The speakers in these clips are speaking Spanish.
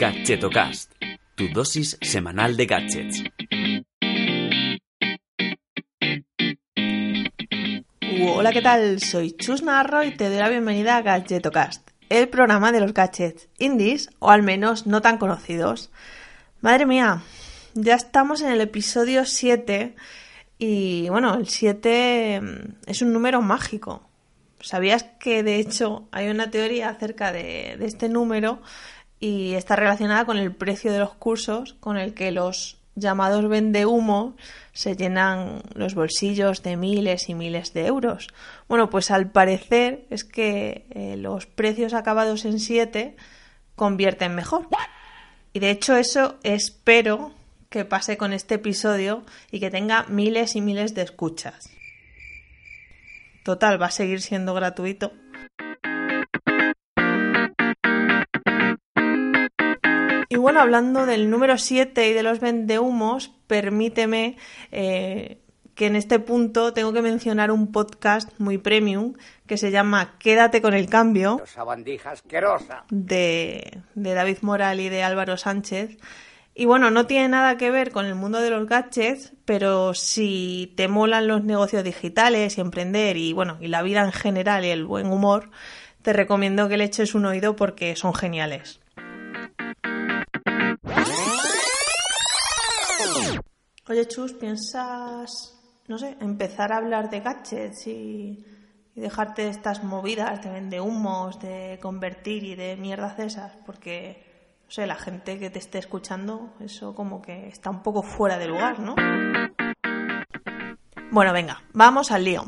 Gadgetocast, tu dosis semanal de gadgets. Hola, ¿qué tal? Soy Chus Narro y te doy la bienvenida a Gadgetocast, el programa de los gadgets indies o al menos no tan conocidos. Madre mía, ya estamos en el episodio 7 y bueno, el 7 mm, es un número mágico. ¿Sabías que de hecho hay una teoría acerca de, de este número y está relacionada con el precio de los cursos con el que los llamados vende humo se llenan los bolsillos de miles y miles de euros. Bueno, pues al parecer es que eh, los precios acabados en 7 convierten mejor. Y de hecho eso espero que pase con este episodio y que tenga miles y miles de escuchas. Total, va a seguir siendo gratuito. Y bueno, hablando del número 7 y de los vendehumos, permíteme eh, que en este punto tengo que mencionar un podcast muy premium que se llama Quédate con el cambio de, de David Moral y de Álvaro Sánchez. Y bueno, no tiene nada que ver con el mundo de los gadgets, pero si te molan los negocios digitales y emprender y bueno, y la vida en general y el buen humor, te recomiendo que le eches un oído porque son geniales. Oye, Chus, ¿piensas, no sé, empezar a hablar de gadgets y, dejarte de estas movidas de humos, de convertir y de mierdas esas? Porque, no sé, la gente que te esté escuchando, eso como que está un poco fuera de lugar, ¿no? Bueno, venga, vamos al lío.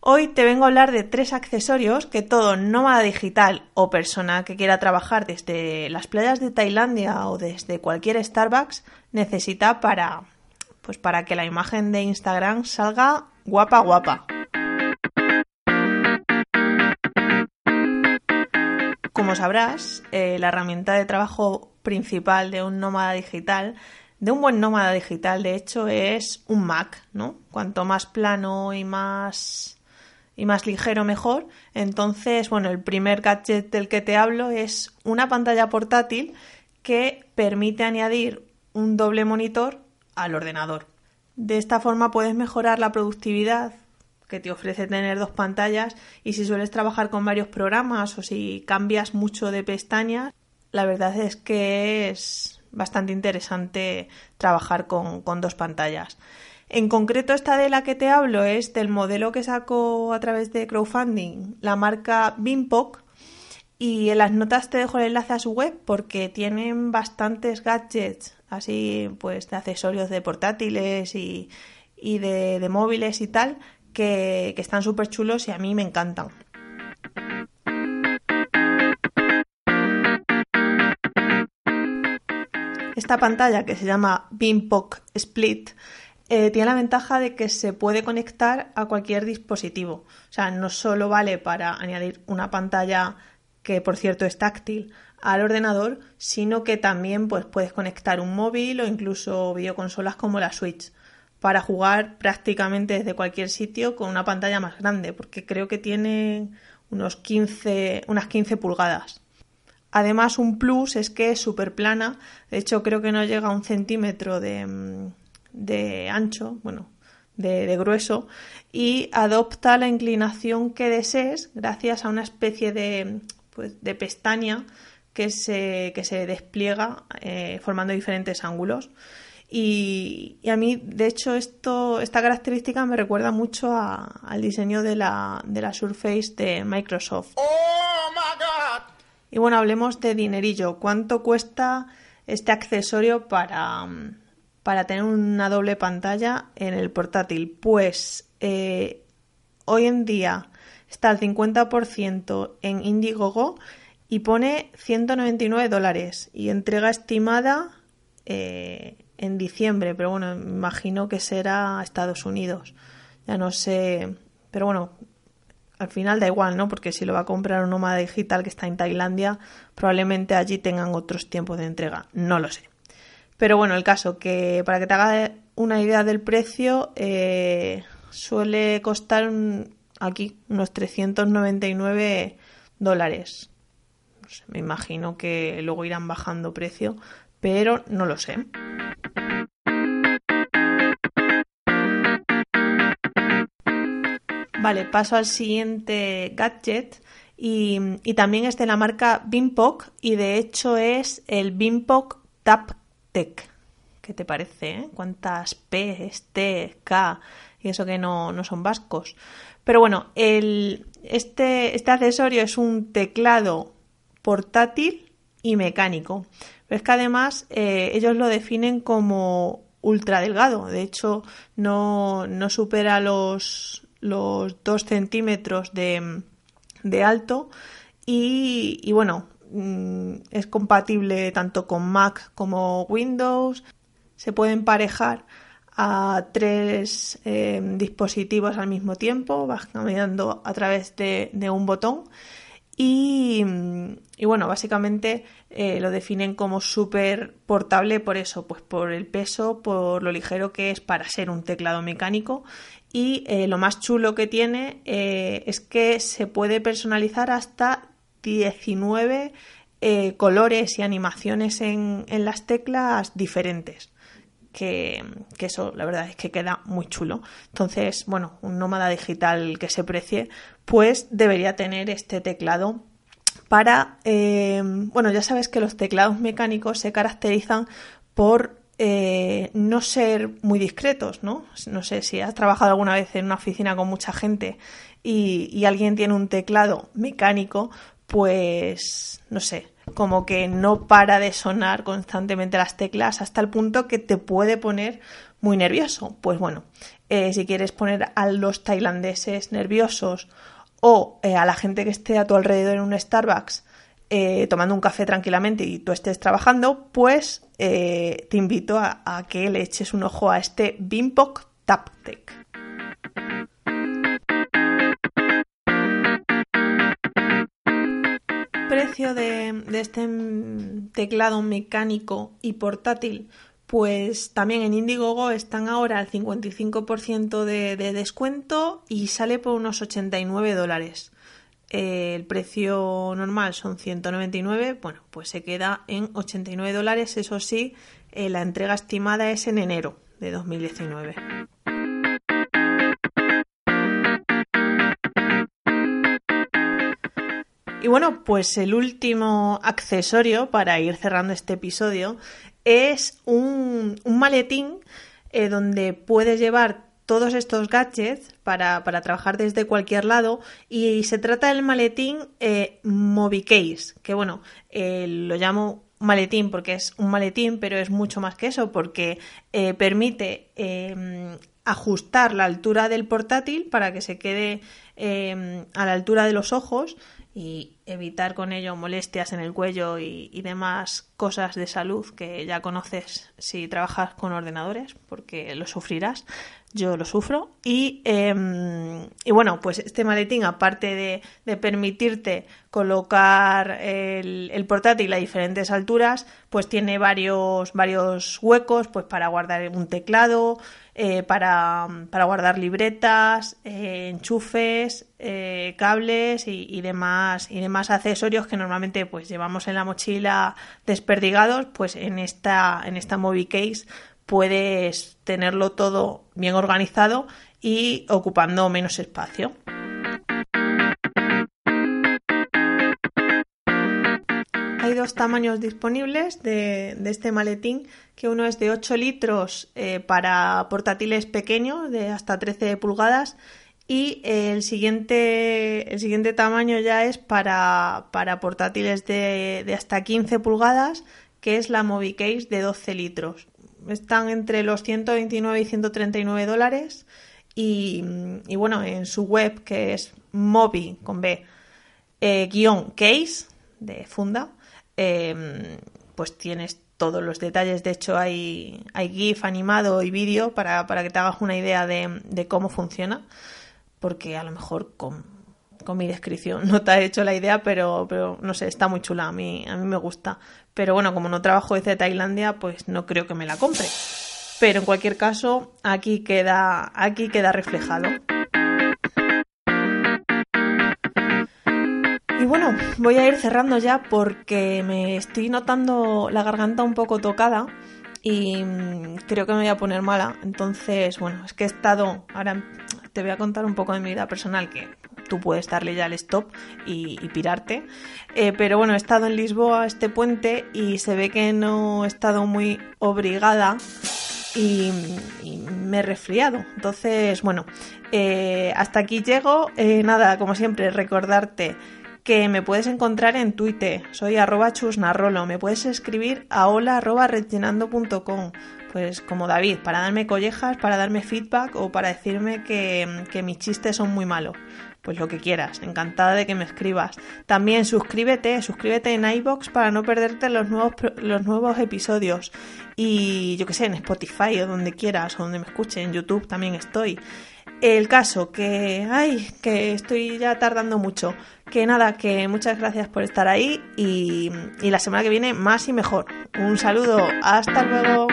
Hoy te vengo a hablar de tres accesorios que todo nómada digital o persona que quiera trabajar desde las playas de Tailandia o desde cualquier Starbucks necesita para, pues para que la imagen de Instagram salga guapa guapa. Como sabrás, eh, la herramienta de trabajo principal de un nómada digital, de un buen nómada digital, de hecho, es un Mac, ¿no? Cuanto más plano y más y más ligero mejor. Entonces, bueno, el primer gadget del que te hablo es una pantalla portátil que permite añadir un doble monitor al ordenador. De esta forma puedes mejorar la productividad que te ofrece tener dos pantallas y si sueles trabajar con varios programas o si cambias mucho de pestañas, la verdad es que es bastante interesante trabajar con, con dos pantallas. En concreto, esta de la que te hablo es del modelo que sacó a través de crowdfunding la marca Bimpoc y en las notas te dejo el enlace a su web porque tienen bastantes gadgets así pues de accesorios de portátiles y, de, móviles y tal, que, que están súper chulos y a mí me encantan. Esta pantalla que se llama BeamPoc Split eh, tiene la ventaja de que se puede conectar a cualquier dispositivo. O sea, no solo vale para añadir una pantalla que por cierto es táctil al ordenador, sino que también pues, puedes conectar un móvil o incluso videoconsolas como la Switch para jugar prácticamente desde cualquier sitio con una pantalla más grande, porque creo que tiene unos 15, unas 15 pulgadas. Además, un plus es que es súper plana, de hecho creo que no llega a un centímetro de, de ancho, bueno, de, de, grueso, y adopta la inclinación que desees gracias a una especie de, pues, de pestaña que se, que se despliega eh, formando diferentes ángulos. Y, a mí, de hecho, esto, esta característica me recuerda mucho al diseño de la, de la Surface de Microsoft. Oh, y bueno, hablemos de dinerillo. ¿Cuánto cuesta este accesorio para, para tener una doble pantalla en el portátil? Pues eh, hoy en día está al 50% en Indiegogo y pone 199 dólares y entrega estimada eh, en diciembre, pero bueno, imagino que será Estados Unidos. Ya no sé, pero bueno, al final da igual, ¿no? Porque si lo va a comprar un nómada digital que está en Tailandia, probablemente allí tengan otros tiempos de entrega. No lo sé. Pero bueno, el caso que para que te hagas una idea del precio, eh, suele costar aquí unos 399 dólares me imagino que luego irán bajando precio, pero no lo sé. Vale, paso al siguiente gadget y, también es de la marca Bimpok y de hecho es el Bimpok Tap Tech. ¿Qué te parece? Eh? ¿Cuántas P, T, K y eso que no, no son vascos? Pero bueno, el, este, este accesorio es un teclado portátil y mecánico. Pero es que además eh, ellos lo definen como ultra delgado. De hecho, no, no supera los, los 2 centímetros de, de alto y, bueno, mm, es compatible tanto con Mac como Windows. Se puede emparejar a tres eh, dispositivos al mismo tiempo, vas caminando a través de, un botón y, bueno, básicamente eh, lo definen como súper portable por eso, pues por el peso, por lo ligero que es para ser un teclado mecánico y eh, lo más chulo que tiene es que se puede personalizar hasta 19 eh, colores y animaciones en, las teclas diferentes. Que, eso la verdad es que queda muy chulo. Entonces, bueno, un nómada digital que se precie, pues debería tener este teclado para, bueno, ya sabes que los teclados mecánicos se caracterizan por eh, no ser muy discretos, ¿no? No sé si has trabajado alguna vez en una oficina con mucha gente y, alguien tiene un teclado mecánico, pues no sé, como que no para de sonar constantemente las teclas hasta el punto que te puede poner muy nervioso. Pues bueno, eh, si quieres poner a los tailandeses nerviosos o eh, a la gente que esté a tu alrededor en un Starbucks eh, tomando un café tranquilamente y tú estés trabajando, pues te invito a, que le eches un ojo a este Bimpok TapTech. De, este teclado mecánico y portátil pues también en Indiegogo están ahora al 55% de, de, descuento y sale por unos 89 dólares. Eh, el precio normal son 199, bueno, pues se queda en 89 dólares, eso sí, eh, la entrega estimada es en enero de 2019. Y bueno, pues el último accesorio para ir cerrando este episodio es un, maletín eh, donde puedes llevar todos estos gadgets para, trabajar desde cualquier lado. Y se trata del maletín eh, MobiCase, que bueno, eh, lo llamo maletín porque es un maletín, pero es mucho más que eso porque eh, permite em, ajustar la altura del portátil para que se quede em, a la altura de los ojos y evitar con ello molestias en el cuello y, y, demás cosas de salud que ya conoces si trabajas con ordenadores, porque lo sufrirás yo lo sufro. Y, em, y, bueno, pues este maletín, aparte de, permitirte colocar el, portátil a diferentes alturas, pues tiene varios, varios huecos pues para guardar un teclado, eh, para, guardar libretas, eh, enchufes, eh, cables y, y, demás, y demás accesorios que normalmente pues llevamos en la mochila desperdigados, pues en esta, en esta Case puedes tenerlo todo bien organizado y ocupando menos espacio. Hay dos tamaños disponibles de, este maletín, que uno es de 8 litros eh, para portátiles pequeños de hasta 13 pulgadas y el siguiente, el siguiente tamaño ya es para, portátiles de, de, hasta 15 pulgadas, que es la Movicase de 12 litros están entre los 129 y 139 dólares. Y, bueno, en su web, que es mobi con B, eh, guion case de funda, em, pues tienes todos los detalles. De hecho, hay, hay GIF animado y vídeo para, que te hagas una idea de, de cómo funciona. Porque a lo mejor con con mi descripción. No te ha hecho la idea, pero, pero no sé, está muy chula. A mí, a mí me gusta. Pero bueno, como no trabajo desde Tailandia, pues no creo que me la compre. Pero en cualquier caso, aquí queda, aquí queda reflejado. Y bueno, voy a ir cerrando ya porque me estoy notando la garganta un poco tocada y mm, creo que me voy a poner mala. Entonces, bueno, es que he estado, ahora te voy a contar un poco de mi vida personal que tú puedes darle ya el stop y, pirarte. Eh, pero bueno, he estado en Lisboa este puente y se ve que no he estado muy obligada y, me he resfriado. Entonces, bueno, eh, hasta aquí llego. Eh, nada, como siempre, recordarte que me puedes encontrar en Twitter, soy arroba chusnarrolo, me puedes escribir a hola arroba pues como David, para darme collejas, para darme feedback o para decirme que, que mis chistes son muy malos pues lo que quieras. Encantada de que me escribas. También suscríbete, suscríbete en iBox para no perderte los nuevos, los nuevos episodios. Y yo que sé, en Spotify o donde quieras, o donde me escuche, en YouTube también estoy. El caso que, ay, que estoy ya tardando mucho. Que nada, que muchas gracias por estar ahí y, y la semana que viene más y mejor. Un saludo, hasta luego.